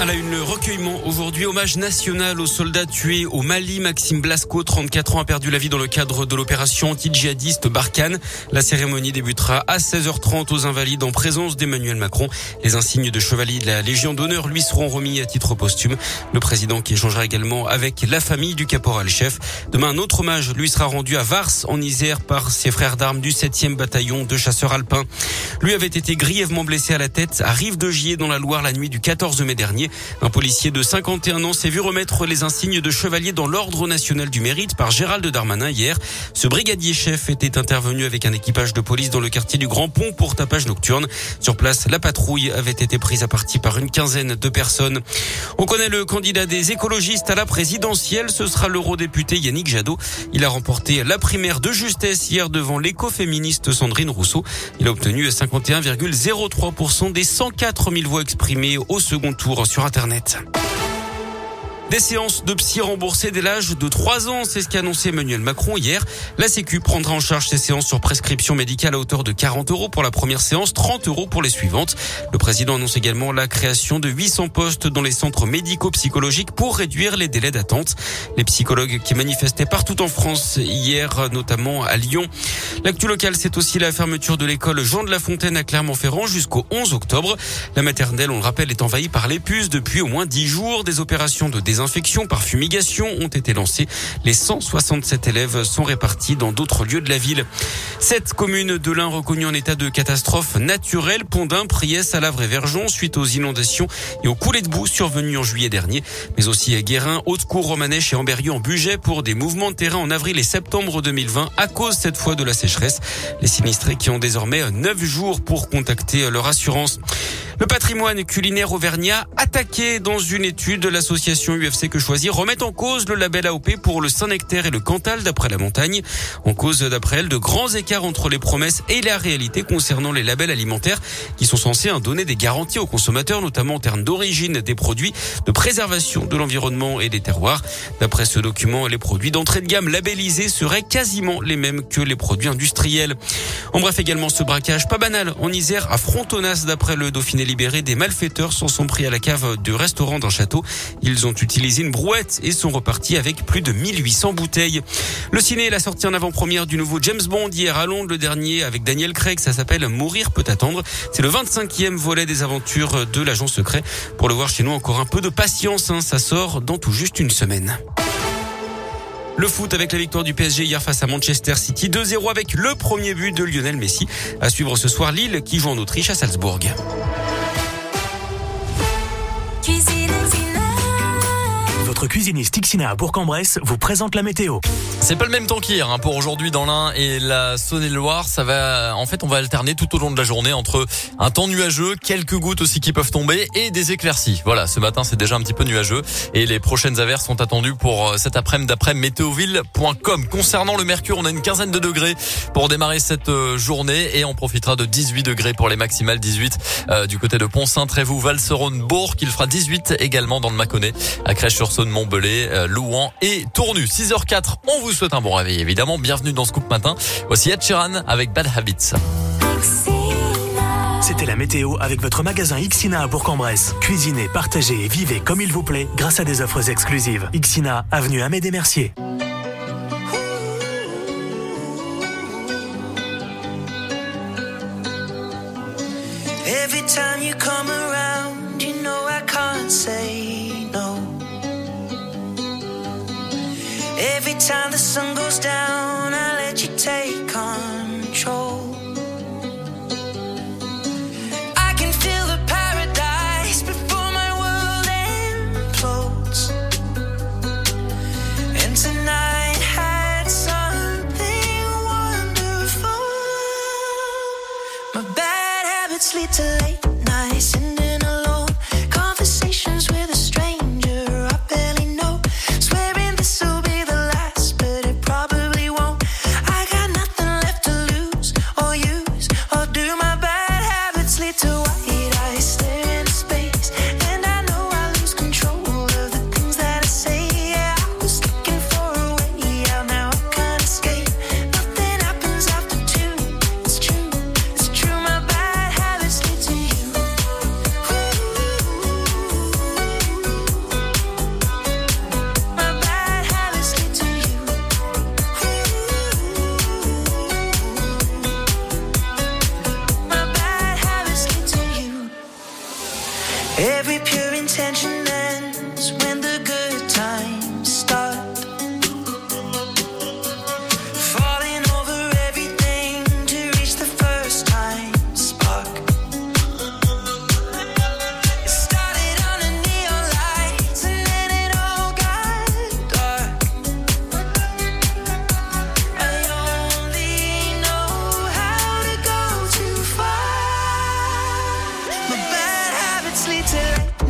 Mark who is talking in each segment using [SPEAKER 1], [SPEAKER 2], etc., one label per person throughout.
[SPEAKER 1] À la une, le recueillement aujourd'hui, hommage national aux soldats tués au Mali. Maxime Blasco, 34 ans, a perdu la vie dans le cadre de l'opération anti-djihadiste Barkhane. La cérémonie débutera à 16h30 aux Invalides en présence d'Emmanuel Macron. Les insignes de chevalier de la Légion d'honneur lui seront remis à titre posthume. Le président qui échangera également avec la famille du caporal-chef. Demain, un autre hommage lui sera rendu à Vars, en Isère, par ses frères d'armes du 7e bataillon de chasseurs alpins. Lui avait été grièvement blessé à la tête à Rive de Gier dans la Loire la nuit du 14 mai dernier. Un policier de 51 ans s'est vu remettre les insignes de chevalier dans l'ordre national du mérite par Gérald Darmanin hier. Ce brigadier chef était intervenu avec un équipage de police dans le quartier du Grand Pont pour tapage nocturne. Sur place, la patrouille avait été prise à partie par une quinzaine de personnes. On connaît le candidat des écologistes à la présidentielle. Ce sera l'eurodéputé Yannick Jadot. Il a remporté la primaire de justesse hier devant l'écoféministe Sandrine Rousseau. Il a obtenu 51,03% des 104 000 voix exprimées au second tour Internet. Des séances de psy remboursées dès l'âge de 3 ans, c'est ce qu'a annoncé Emmanuel Macron hier. La Sécu prendra en charge ces séances sur prescription médicale à hauteur de 40 euros pour la première séance, 30 euros pour les suivantes. Le président annonce également la création de 800 postes dans les centres médico-psychologiques pour réduire les délais d'attente. Les psychologues qui manifestaient partout en France hier, notamment à Lyon. L'actu locale, c'est aussi la fermeture de l'école Jean de la Fontaine à Clermont-Ferrand jusqu'au 11 octobre. La maternelle, on le rappelle, est envahie par les puces depuis au moins 10 jours. Des opérations de infections par fumigation ont été lancées. Les 167 élèves sont répartis dans d'autres lieux de la ville. Cette commune de l'Ain reconnue en état de catastrophe naturelle, Pondin, Priès, Salavre et Verjon, suite aux inondations et aux coulées de boue survenues en juillet dernier, mais aussi à Guérin, Haute-Cour, Romanèche et Amberieu en budget pour des mouvements de terrain en avril et septembre 2020 à cause cette fois de la sécheresse. Les sinistrés qui ont désormais 9 jours pour contacter leur assurance. Le patrimoine culinaire auvergnat attaqué dans une étude de l'association UFC Que Choisir remet en cause le label AOP pour le Saint-Nectaire et le Cantal d'après la montagne. En cause d'après elle de grands écarts entre les promesses et la réalité concernant les labels alimentaires qui sont censés donner des garanties aux consommateurs, notamment en termes d'origine des produits, de préservation de l'environnement et des terroirs. D'après ce document, les produits d'entrée de gamme labellisés seraient quasiment les mêmes que les produits industriels. En bref, également ce braquage pas banal en Isère à Frontonas d'après le Dauphiné libéré, des malfaiteurs s'en sont pris à la cave du restaurant d'un château. Ils ont utilisé une brouette et sont repartis avec plus de 1800 bouteilles. Le ciné l'a sorti en avant-première du nouveau James Bond hier à Londres, le dernier avec Daniel Craig. Ça s'appelle Mourir peut attendre. C'est le 25e volet des aventures de l'agent secret. Pour le voir chez nous, encore un peu de patience. Hein. Ça sort dans tout juste une semaine. Le foot avec la victoire du PSG hier face à Manchester City 2-0 avec le premier but de Lionel Messi. À suivre ce soir Lille qui joue en Autriche à Salzbourg.
[SPEAKER 2] cheesy Cuisiniste Ixina à Bourg-en-Bresse vous présente la météo.
[SPEAKER 3] C'est pas le même temps qu'hier hein, pour aujourd'hui dans l'Ain et la Saône-et-Loire. Ça va, en fait, on va alterner tout au long de la journée entre un temps nuageux, quelques gouttes aussi qui peuvent tomber et des éclaircies. Voilà, ce matin c'est déjà un petit peu nuageux et les prochaines averses sont attendues pour euh, cet après-midi d'après météoville.com. Concernant le mercure, on a une quinzaine de degrés pour démarrer cette euh, journée et on profitera de 18 degrés pour les maximales, 18 euh, du côté de Pont-Saint, Trévoux, Valserone, Bourg. Il fera 18 également dans le Mâconnais, à Crèche-sur-Saône, Montbelay, Louan et Tournu. 6h04, on vous souhaite un bon réveil évidemment. Bienvenue dans ce Scoop Matin. Voici Ed Sheeran avec Bad Habits.
[SPEAKER 2] C'était la météo avec votre magasin Ixina à Bourg-en-Bresse. Cuisinez, partagez et vivez comme il vous plaît grâce à des offres exclusives. Ixina, avenue Amédée Mercier.
[SPEAKER 4] Every time you come around, you know I can't say time the sun goes down, every pure bad habits lead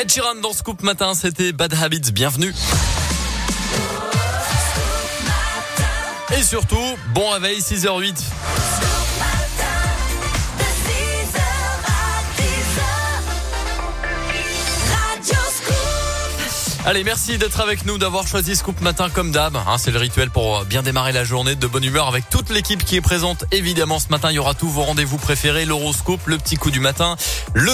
[SPEAKER 3] Ed Sheeran dans Scoop Matin, c'était Bad Habits, bienvenue. Et surtout, bon réveil 6h08. Allez, merci d'être avec nous, d'avoir choisi Scoop Matin comme d'hab. Hein, c'est le rituel pour bien démarrer la journée de bonne humeur avec toute l'équipe qui est présente. Évidemment, ce matin, il y aura tous vos rendez-vous préférés, l'horoscope, le petit coup du matin, le